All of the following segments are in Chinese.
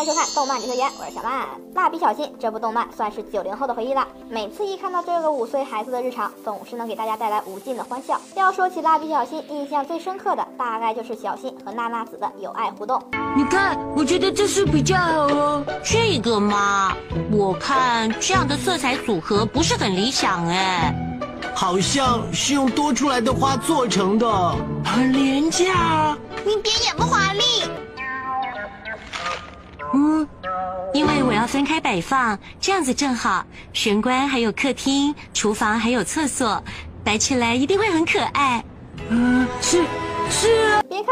迎收看动漫解说员，我是小曼。蜡笔小新这部动漫算是九零后的回忆了。每次一看到这个五岁孩子的日常，总是能给大家带来无尽的欢笑。要说起蜡笔小新，印象最深刻的大概就是小新和娜娜子的友爱互动。你看，我觉得这是比较好哦。这个嘛，我看这样的色彩组合不是很理想哎。好像是用多出来的花做成的，很廉价。一点也不华丽。分开摆放，这样子正好。玄关还有客厅，厨房还有厕所，摆起来一定会很可爱。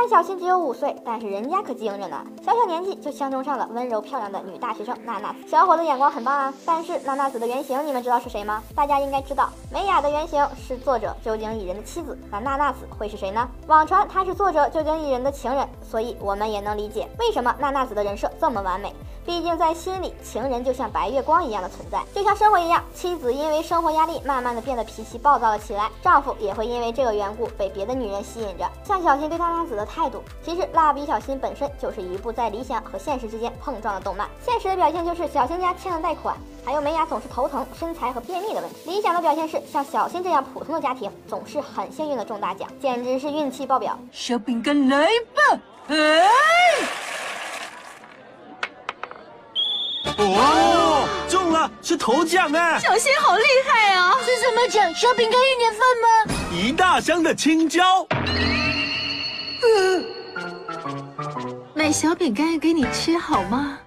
嗯，是。是，别看小新只有五岁，但是人家可精着呢。小小年纪就相中上了温柔漂亮的女大学生娜娜子，小伙子眼光很棒啊。但是娜娜子的原型你们知道是谁吗？大家应该知道，美雅的原型是作者旧井蚁人的妻子，那娜娜子会是谁呢？网传她是作者旧井蚁人的情人，所以我们也能理解为什么娜娜子的人设这么完美。毕竟在心里，情人就像白月光一样的存在，就像生活一样。妻子因为生活压力，慢慢的变得脾气暴躁了起来，丈夫也会因为这个缘故被别的女人吸引着。像小新对娜娜子的度，其实蜡笔小新本身就是一部在理想和现实之间碰撞的动漫。现实的表现就是小新家欠了贷款，还有美雅总是头疼、身材和便秘的问题。理想的表现是像小新这样普通的家庭，总是很幸运的中大奖，简直是运气爆表。小饼干来吧，哎。哦，中了，是头奖啊！小新好厉害啊！是什么奖？小饼干一年份吗？一大箱的青椒。买小饼干给你吃好吗？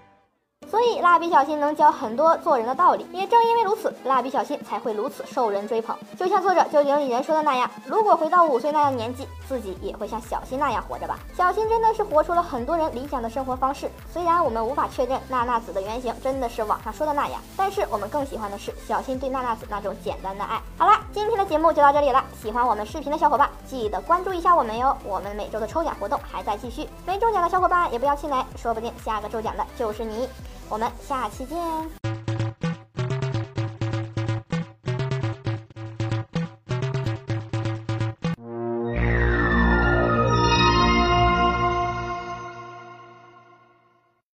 所以蜡笔小新能教很多做人的道理，也正因为如此，蜡笔小新才会如此受人追捧。就像作者就井里人说的那样，如果回到五岁那样年纪，自己也会像小新那样活着吧。小新真的是活出了很多人理想的生活方式。虽然我们无法确认娜娜子的原型真的是网上说的那样，但是我们更喜欢的是小新对娜娜子那种简单的爱。好了，今天的节目就到这里了。喜欢我们视频的小伙伴，记得关注一下我们哟。我们每周的抽奖活动还在继续，没中奖的小伙伴也不要气馁，说不定下个中奖的就是你。我们下期见。